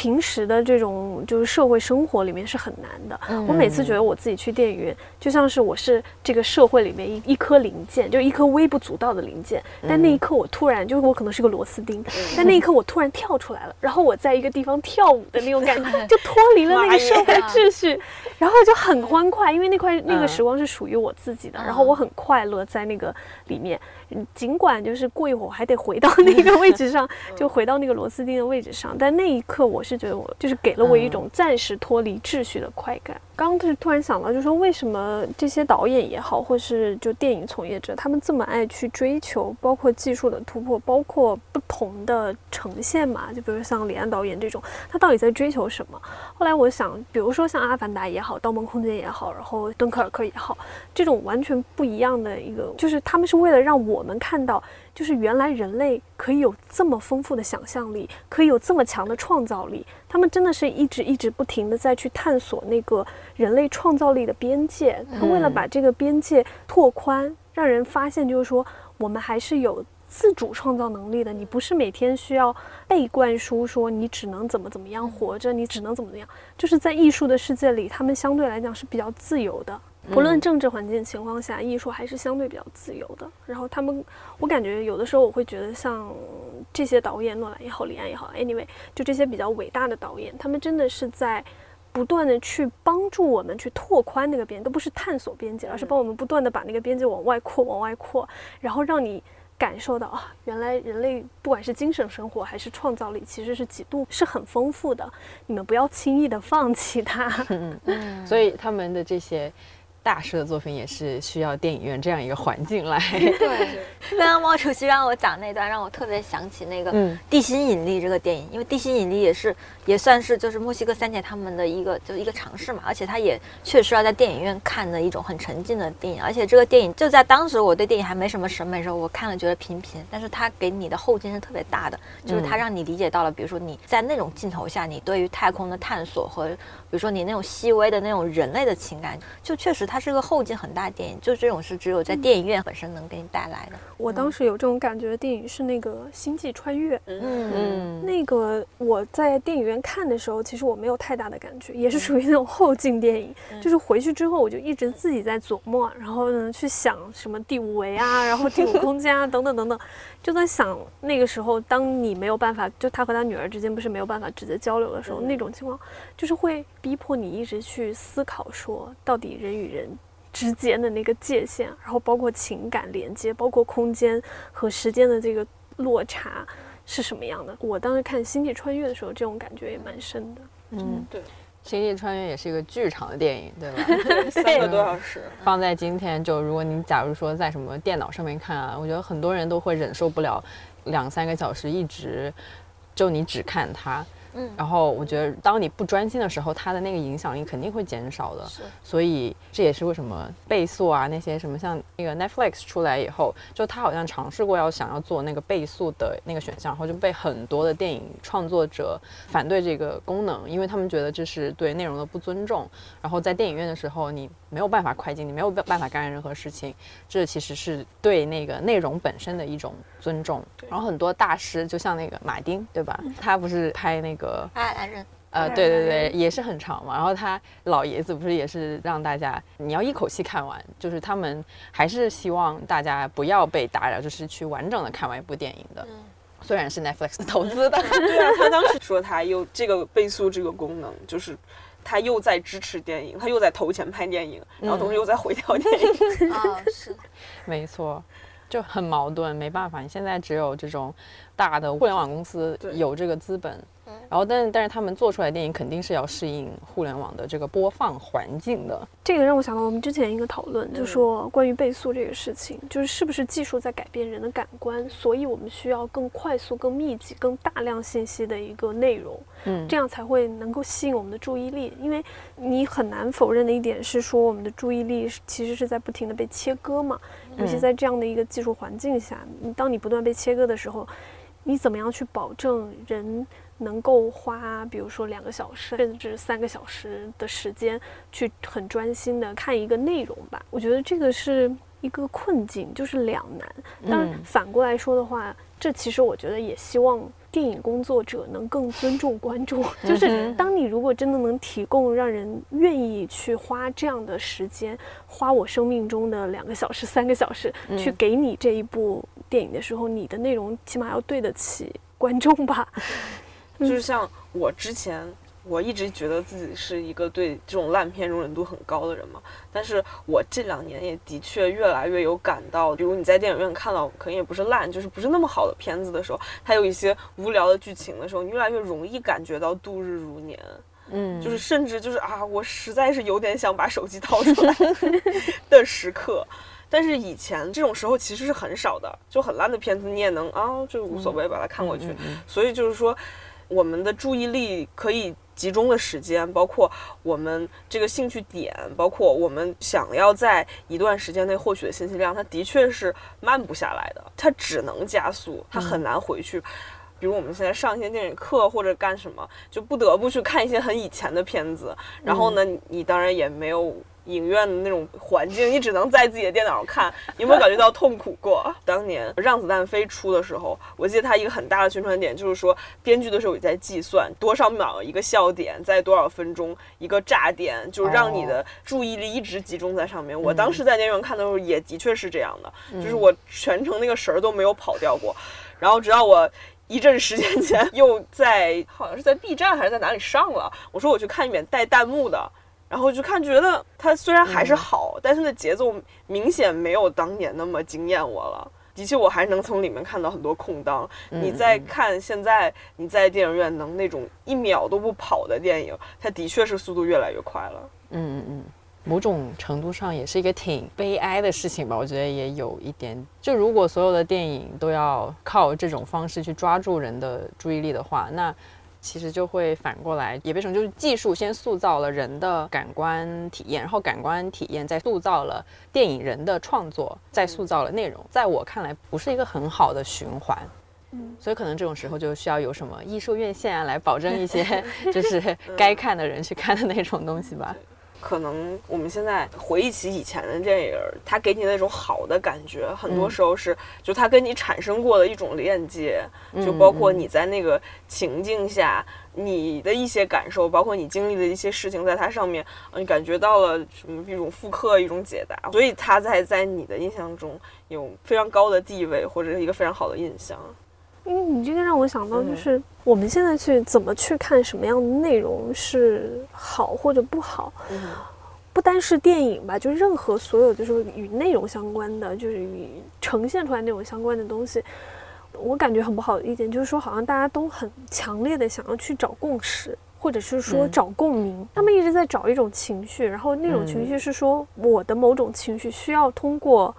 平时的这种就是社会生活里面是很难的。我每次觉得我自己去电影院，就像是我是这个社会里面一一颗零件，就一颗微不足道的零件。但那一刻我突然，就是我可能是个螺丝钉，但那一刻我突然跳出来了，然后我在一个地方跳舞的那种感觉，就脱离了那个社会秩序，然后就很欢快，因为那块那个时光是属于我自己的，然后我很快乐在那个里面。尽管就是过一会儿我还得回到那个位置上，就回到那个螺丝钉的位置上，但那一刻我是觉得我就是给了我一种暂时脱离秩序的快感。刚就是突然想到，就是说为什么这些导演也好，或是就电影从业者，他们这么爱去追求，包括技术的突破，包括不同的呈现嘛？就比如像李安导演这种，他到底在追求什么？后来我想，比如说像《阿凡达》也好，《盗梦空间》也好，然后《敦刻尔克》也好，这种完全不一样的一个，就是他们是为了让我们看到。就是原来人类可以有这么丰富的想象力，可以有这么强的创造力。他们真的是一直一直不停的在去探索那个人类创造力的边界。他为了把这个边界拓宽，让人发现就是说，我们还是有自主创造能力的。你不是每天需要被灌输说你只能怎么怎么样活着，你只能怎么怎么样。就是在艺术的世界里，他们相对来讲是比较自由的。不论政治环境情况下，艺术还是相对比较自由的。然后他们，我感觉有的时候我会觉得，像这些导演，诺兰也好，李安也好，anyway，就这些比较伟大的导演，他们真的是在不断的去帮助我们去拓宽那个边，都不是探索边界，而是帮我们不断的把那个边界往外扩，往外扩，然后让你感受到啊，原来人类不管是精神生活还是创造力，其实是几度是很丰富的。你们不要轻易的放弃它。嗯嗯。所以他们的这些。大师的作品也是需要电影院这样一个环境来。对，刚刚毛主席让我讲那段，让我特别想起那个《地心引力》这个电影，因为《地心引力》也是也算是就是墨西哥三姐他们的一个就一个尝试嘛，而且它也确实要在电影院看的一种很沉浸的电影，而且这个电影就在当时我对电影还没什么审美的时候，我看了觉得平平，但是它给你的后劲是特别大的，就是它让你理解到了，比如说你在那种镜头下，你对于太空的探索和比如说你那种细微的那种人类的情感，就确实。它是个后劲很大的电影，就这种是只有在电影院本身能给你带来的。我当时有这种感觉的电影是那个《星际穿越》，嗯嗯，那个我在电影院看的时候，其实我没有太大的感觉，也是属于那种后劲电影。就是回去之后，我就一直自己在琢磨，然后呢去想什么第五维啊，然后第五空间啊，等等等等，就在想那个时候，当你没有办法，就他和他女儿之间不是没有办法直接交流的时候，那种情况就是会逼迫你一直去思考，说到底人与人。之间的那个界限，然后包括情感连接，包括空间和时间的这个落差是什么样的？我当时看《星际穿越》的时候，这种感觉也蛮深的。嗯，对，《星际穿越》也是一个剧场的电影，对吧？三个多小时。放在今天，就如果你假如说在什么电脑上面看啊，我觉得很多人都会忍受不了两三个小时一直就你只看它。嗯，然后我觉得，当你不专心的时候，它的那个影响力肯定会减少的。是，所以这也是为什么倍速啊那些什么像那个 Netflix 出来以后，就他好像尝试过要想要做那个倍速的那个选项，然后就被很多的电影创作者反对这个功能，因为他们觉得这是对内容的不尊重。然后在电影院的时候，你没有办法快进，你没有办法干任何事情，这其实是对那个内容本身的一种尊重。然后很多大师，就像那个马丁，对吧？他不是拍那个。爱男人，呃，对对对，也是很长嘛。然后他老爷子不是也是让大家你要一口气看完，就是他们还是希望大家不要被打扰，就是去完整的看完一部电影的。虽然是 Netflix 投资的，对啊，他当时说他有这个倍速这个功能，就是他又在支持电影，他又在投钱拍电影，然后同时又在毁掉电影。啊，是，没错。就很矛盾，没办法，你现在只有这种大的互联网公司有这个资本。然后，但是但是他们做出来的电影肯定是要适应互联网的这个播放环境的。这个让我想到我们之前一个讨论，就说关于倍速这个事情，就是是不是技术在改变人的感官，所以我们需要更快速、更密集、更大量信息的一个内容，嗯，这样才会能够吸引我们的注意力。因为你很难否认的一点是说，我们的注意力其实是在不停的被切割嘛，尤其在这样的一个技术环境下，当你不断被切割的时候，你怎么样去保证人？能够花，比如说两个小时甚至三个小时的时间，去很专心的看一个内容吧。我觉得这个是一个困境，就是两难。但反过来说的话，这其实我觉得也希望电影工作者能更尊重观众。就是当你如果真的能提供让人愿意去花这样的时间，花我生命中的两个小时、三个小时去给你这一部电影的时候，你的内容起码要对得起观众吧。就是像我之前，我一直觉得自己是一个对这种烂片容忍度很高的人嘛。但是我这两年也的确越来越有感到，比如你在电影院看到可能也不是烂，就是不是那么好的片子的时候，它有一些无聊的剧情的时候，你越来越容易感觉到度日如年。嗯，就是甚至就是啊，我实在是有点想把手机掏出来 的时刻。但是以前这种时候其实是很少的，就很烂的片子你也能啊，就无所谓把它看过去。所以就是说。我们的注意力可以集中的时间，包括我们这个兴趣点，包括我们想要在一段时间内获取的信息量，它的确是慢不下来的，它只能加速，它很难回去。比如我们现在上一些电影课或者干什么，就不得不去看一些很以前的片子，然后呢，你当然也没有。影院的那种环境，你只能在自己的电脑上看。有没有感觉到痛苦过？当年《让子弹飞》出的时候，我记得它一个很大的宣传点就是说，编剧的时候也在计算多少秒一个笑点，在多少分钟一个炸点，就让你的注意力一直集中在上面。我当时在电影院看的时候，也的确是这样的，就是我全程那个神儿都没有跑掉过。然后直到我一阵时间前 又在好像是在 B 站还是在哪里上了，我说我去看一遍带弹幕的。然后就看，觉得它虽然还是好，但是那节奏明显没有当年那么惊艳我了。的确，我还能从里面看到很多空档。你在看现在你在电影院能那种一秒都不跑的电影，它的确是速度越来越快了。嗯嗯嗯，某种程度上也是一个挺悲哀的事情吧。我觉得也有一点，就如果所有的电影都要靠这种方式去抓住人的注意力的话，那。其实就会反过来，也变成就是技术先塑造了人的感官体验，然后感官体验再塑造了电影人的创作，再塑造了内容。在我看来，不是一个很好的循环。嗯，所以可能这种时候就需要有什么艺术院线啊来保证一些，就是该看的人去看的那种东西吧。可能我们现在回忆起以前的电影，它给你那种好的感觉，很多时候是就它跟你产生过的一种链接，就包括你在那个情境下你的一些感受，包括你经历的一些事情，在它上面，你感觉到了什么一种复刻，一种解答，所以它在在你的印象中有非常高的地位，或者是一个非常好的印象。因为你这个让我想到，就是我们现在去怎么去看什么样的内容是好或者不好，不单是电影吧，就任何所有就是与内容相关的，就是与呈现出来内容相关的东西，我感觉很不好的一点就是说，好像大家都很强烈的想要去找共识，或者是说找共鸣，他们一直在找一种情绪，然后那种情绪是说我的某种情绪需要通过。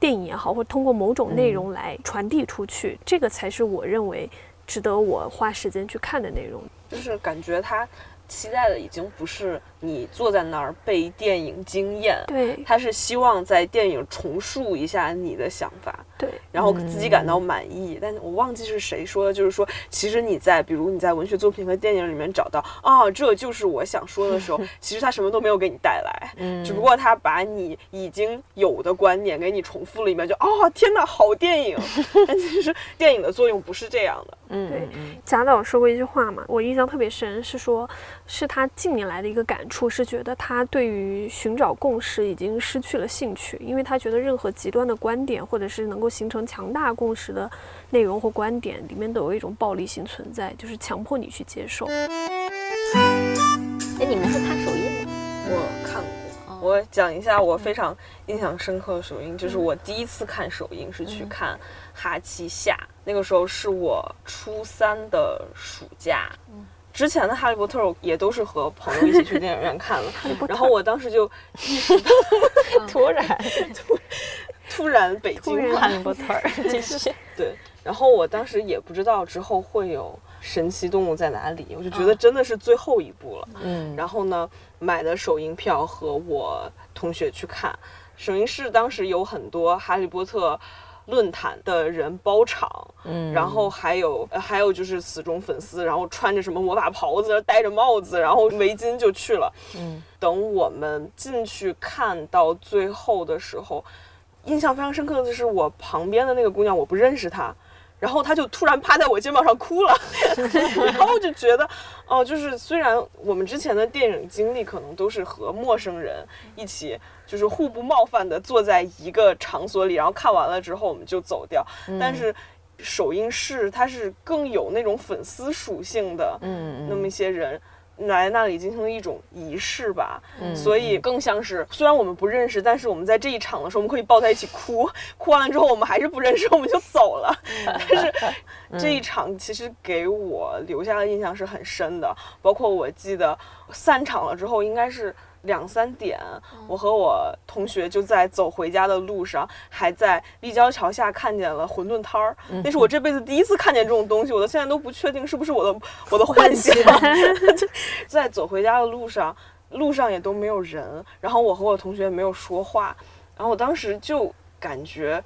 电影也好，或通过某种内容来传递出去，这个才是我认为值得我花时间去看的内容。就是感觉他期待的已经不是你坐在那儿被电影惊艳，对，他是希望在电影重塑一下你的想法。对，然后自己感到满意。但我忘记是谁说的，就是说，其实你在比如你在文学作品和电影里面找到啊，这就是我想说的时候，其实他什么都没有给你带来，嗯，只不过他把你已经有的观点给你重复了一遍，就哦，天哪，好电影。但其实电影的作用不是这样的。嗯，对，贾导说过一句话嘛，我印象特别深，是说，是他近年来的一个感触，是觉得他对于寻找共识已经失去了兴趣，因为他觉得任何极端的观点，或者是能够形成强大共识的内容或观点，里面都有一种暴力性存在，就是强迫你去接受。哎，你们是看首映吗？我看过。我讲一下我非常印象深刻的首映，就是我第一次看首映是去看《哈奇夏》。那个时候是我初三的暑假，之前的《哈利波特》也都是和朋友一起去电影院看了，然后我当时就意识到 突然突突然北京《哈利波特》继续。对，然后我当时也不知道之后会有神奇动物在哪里，我就觉得真的是最后一部了，嗯，然后呢买的首映票和我同学去看，首映式当时有很多《哈利波特》。论坛的人包场，嗯，然后还有还有就是死忠粉丝，然后穿着什么魔法袍子，戴着帽子，然后围巾就去了，嗯，等我们进去看到最后的时候，印象非常深刻的就是我旁边的那个姑娘，我不认识她。然后她就突然趴在我肩膀上哭了，然后我就觉得，哦，就是虽然我们之前的电影经历可能都是和陌生人一起，就是互不冒犯的坐在一个场所里，然后看完了之后我们就走掉，但是首映式它是更有那种粉丝属性的，嗯，那么一些人。来那里进行了一种仪式吧，所以更像是虽然我们不认识，但是我们在这一场的时候，我们可以抱在一起哭，哭完了之后我们还是不认识，我们就走了。但是 这一场其实给我留下的印象是很深的，包括我记得散场了之后，应该是。两三点，我和我同学就在走回家的路上，还在立交桥下看见了馄饨摊儿。那是我这辈子第一次看见这种东西，我到现在都不确定是不是我的 我的幻想。在走回家的路上，路上也都没有人，然后我和我同学没有说话，然后我当时就感觉，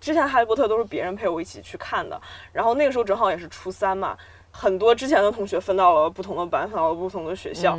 之前《哈利波特》都是别人陪我一起去看的，然后那个时候正好也是初三嘛，很多之前的同学分到了不同的班，分到了不同的学校。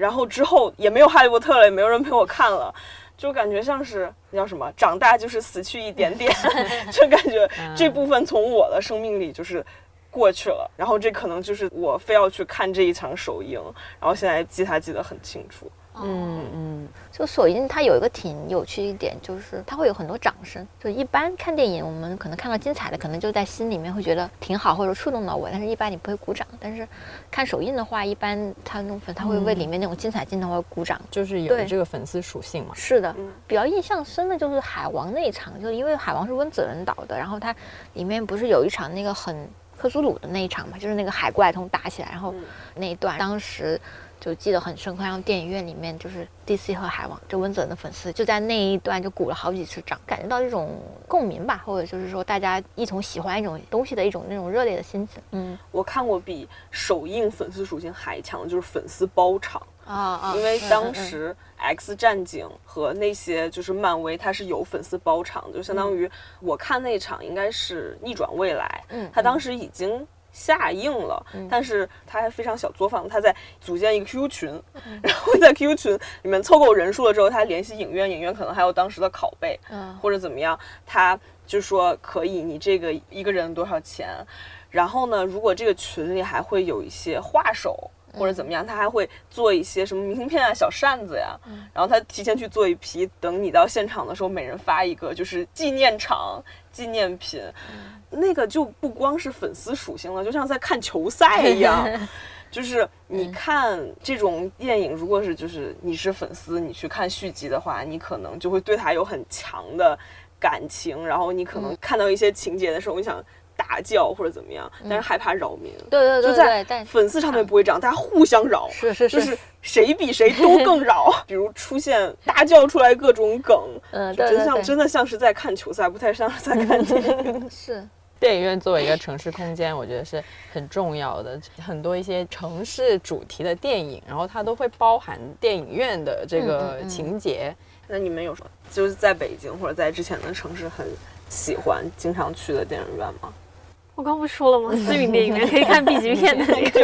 然后之后也没有哈利波特了，也没有人陪我看了，就感觉像是那叫什么，长大就是死去一点点，就感觉这部分从我的生命里就是过去了。然后这可能就是我非要去看这一场首映，然后现在记他记得很清楚。嗯嗯，就首映它有一个挺有趣一点，就是它会有很多掌声。就一般看电影，我们可能看到精彩的，可能就在心里面会觉得挺好，或者触动到我，但是一般你不会鼓掌。但是看首映的话，一般他那种粉他会为里面那种精彩镜头而鼓掌，就是有这个粉丝属性嘛。是的，比较印象深的就是海王那一场，就因为海王是温子仁导的，然后它里面不是有一场那个很克苏鲁的那一场嘛，就是那个海怪通打起来，然后那一段当时。就记得很深刻，然后电影院里面就是 DC 和海王，就温子仁的粉丝就在那一段就鼓了好几次掌，感觉到一种共鸣吧，或者就是说大家一同喜欢一种东西的一种那种热烈的心情。嗯，我看过比首映粉丝属性还强的就是粉丝包场啊啊，因为当时 X 战警和那些就是漫威，它是有粉丝包场，就相当于我看那场应该是逆转未来，嗯，他当时已经。下映了，但是他还非常小作坊，他在组建一个 QQ 群，然后在 QQ 群里面凑够人数了之后，他联系影院，影院可能还有当时的拷贝，或者怎么样，他就说可以，你这个一个人多少钱？然后呢，如果这个群里还会有一些画手或者怎么样，他还会做一些什么明信片啊、小扇子呀，然后他提前去做一批，等你到现场的时候，每人发一个，就是纪念场纪念品。那个就不光是粉丝属性了，就像在看球赛一样，就是你看这种电影，如果是就是你是粉丝，你去看续集的话，你可能就会对他有很强的感情，然后你可能看到一些情节的时候，你想大叫或者怎么样，但是害怕扰民。对对对，就在粉丝上面不会这样，大家互相扰，是是是，就是谁比谁都更扰。比如出现大叫出来各种梗，嗯，真像真的像是在看球赛，不太像是在看 电影。是。电影院作为一个城市空间，我觉得是很重要的。很多一些城市主题的电影，然后它都会包含电影院的这个情节。那你们有什么就是在北京或者在之前的城市很喜欢、经常去的电影院吗？我刚不说了吗？私营电影院可以看 B 级片的那个。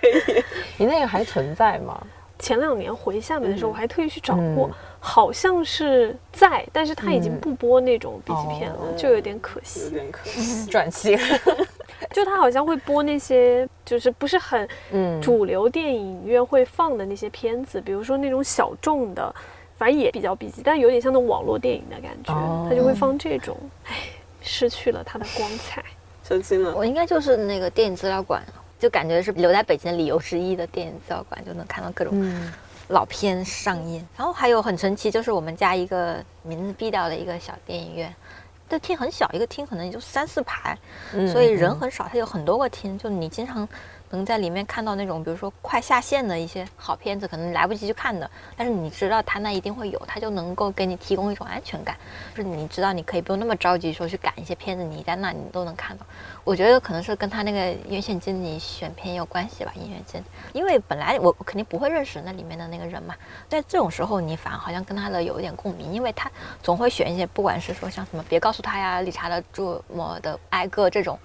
可以。你那个还存在吗？前两年回厦门的时候，我还特意去找过，好像是在，但是他已经不播那种 B 级片了，就有点可惜。有点可惜，转型。就他好像会播那些，就是不是很主流电影院会放的那些片子，比如说那种小众的，反正也比较 B 级，但有点像那种网络电影的感觉，他就会放这种。唉，失去了它的光彩。我应该就是那个电影资料馆。就感觉是留在北京的理由之一的电影资料馆，就能看到各种老片上映。然后还有很神奇，就是我们家一个名字毙掉的一个小电影院，这厅很小，一个厅可能也就三四排，所以人很少。它有很多个厅，就你经常。能在里面看到那种，比如说快下线的一些好片子，可能来不及去看的，但是你知道他那一定会有，他就能够给你提供一种安全感，就是你知道你可以不用那么着急说去赶一些片子，你在那你都能看到。我觉得可能是跟他那个院线经理选片有关系吧，音乐经理，因为本来我肯定不会认识那里面的那个人嘛，在这种时候你反而好像跟他的有一点共鸣，因为他总会选一些，不管是说像什么别告诉他呀、理查德朱莫的挨个这种。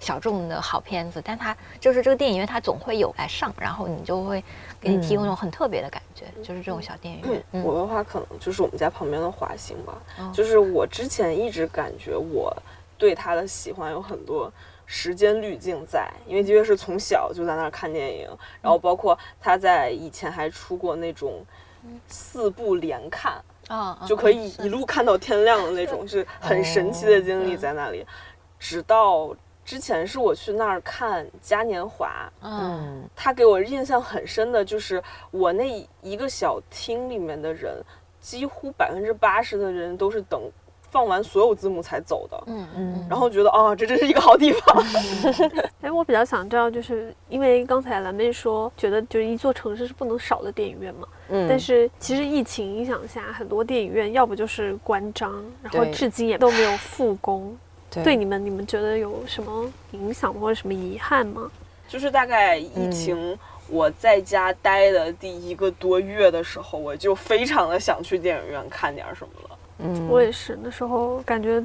小众的好片子，但它就是这个电影院，它总会有来上，然后你就会给你提供一种很特别的感觉，就是这种小电影。院。我的话可能就是我们家旁边的华星吧，就是我之前一直感觉我对它的喜欢有很多时间滤镜在，因为的确是从小就在那儿看电影，然后包括他在以前还出过那种四部连看啊，就可以一路看到天亮的那种，是很神奇的经历在那里，直到。之前是我去那儿看嘉年华，嗯，他给我印象很深的就是我那一个小厅里面的人，几乎百分之八十的人都是等放完所有字幕才走的，嗯嗯，然后觉得啊，这真是一个好地方。哎，我比较想知道，就是因为刚才蓝妹说，觉得就是一座城市是不能少的电影院嘛，嗯，但是其实疫情影响下，很多电影院要不就是关张，然后至今也都没有复工。对你们，你们觉得有什么影响或者什么遗憾吗？就是大概疫情我在家待的第一个多月的时候，我就非常的想去电影院看点什么了。嗯，我也是，那时候感觉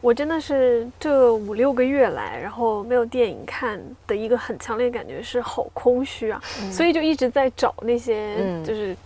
我真的是这五六个月来，然后没有电影看的一个很强烈感觉是好空虚啊，所以就一直在找那些就是。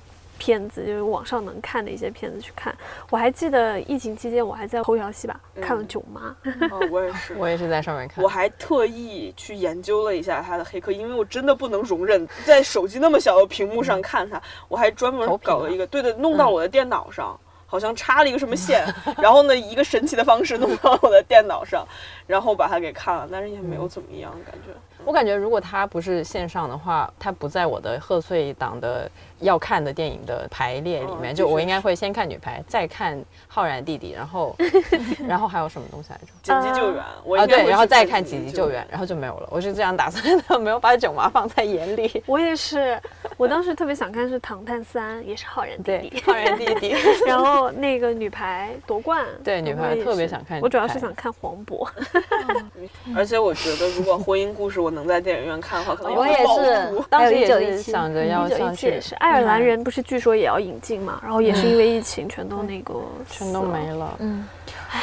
片子就是网上能看的一些片子去看，我还记得疫情期间我还在头条戏吧看了《囧妈》，哦我也 是，我也是在上面看，我还特意去研究了一下他的黑客，因为我真的不能容忍在手机那么小的屏幕上看它，我还专门搞了一个，对的，弄到我的电脑上。好像插了一个什么线，然后呢，一个神奇的方式弄到我的电脑上，然后把它给看了，但是也没有怎么样感觉。我感觉如果它不是线上的话，它不在我的贺岁档的要看的电影的排列里面，就我应该会先看女排，再看浩然弟弟，然后 然后还有什么东西来着？紧急救援啊，对，然后再看紧急救援，然后就没有了。我是这样打算的，没有把囧妈放在眼里。我也是，我当时特别想看是《唐探三》，也是浩然弟弟，浩然弟弟，然后。那个女排夺冠，对女排特别想看。我主要是想看黄渤，而且我觉得如果婚姻故事我能在电影院看的话，可能我也是。当时也是想着要上去。也是爱尔兰人不是据说也要引进嘛，然后也是因为疫情全都那个全都没了。嗯，唉，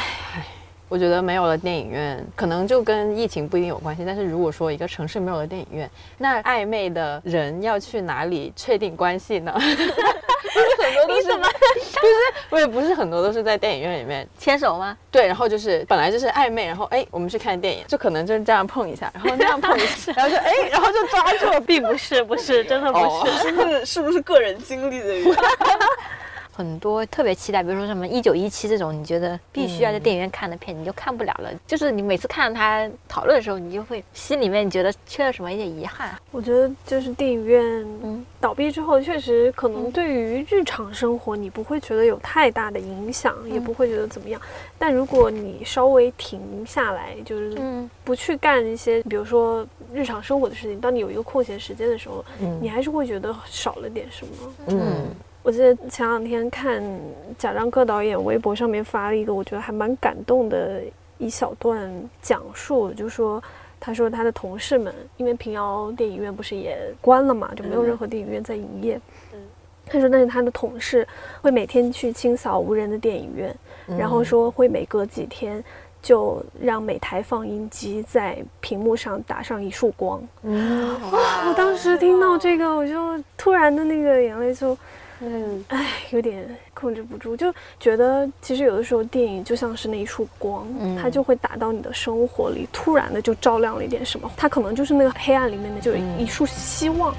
我觉得没有了电影院，可能就跟疫情不一定有关系。但是如果说一个城市没有了电影院，那暧昧的人要去哪里确定关系呢？不是很多都是吗，就是我也不是很多都是在电影院里面牵手吗？对，然后就是本来就是暧昧，然后哎，我们去看电影，就可能就是这样碰一下，然后那样碰一下，然后就哎，然后就抓住，并不是，不是，真的不是，是不是是不是个人经历的原因？很多特别期待，比如说什么一九一七这种，你觉得必须要在电影院看的片，你就看不了了。就是你每次看到他讨论的时候，你就会心里面你觉得缺了什么，有点遗憾。我觉得就是电影院嗯倒闭之后，确实可能对于日常生活你不会觉得有太大的影响，也不会觉得怎么样。但如果你稍微停下来，就是不去干一些比如说日常生活的事情，当你有一个空闲时间的时候，你还是会觉得少了点什么。嗯。我记得前两天看贾樟柯导演微博上面发了一个，我觉得还蛮感动的一小段讲述，就说他说他的同事们，因为平遥电影院不是也关了嘛，就没有任何电影院在营业。嗯，他说，但是他的同事会每天去清扫无人的电影院，然后说会每隔几天就让每台放映机在屏幕上打上一束光。嗯，哇！我当时听到这个，我就突然的那个眼泪就，嗯，哎，有点控制不住，就觉得其实有的时候电影就像是那一束光，它就会打到你的生活里，突然的就照亮了一点什么，它可能就是那个黑暗里面的就有一束希望。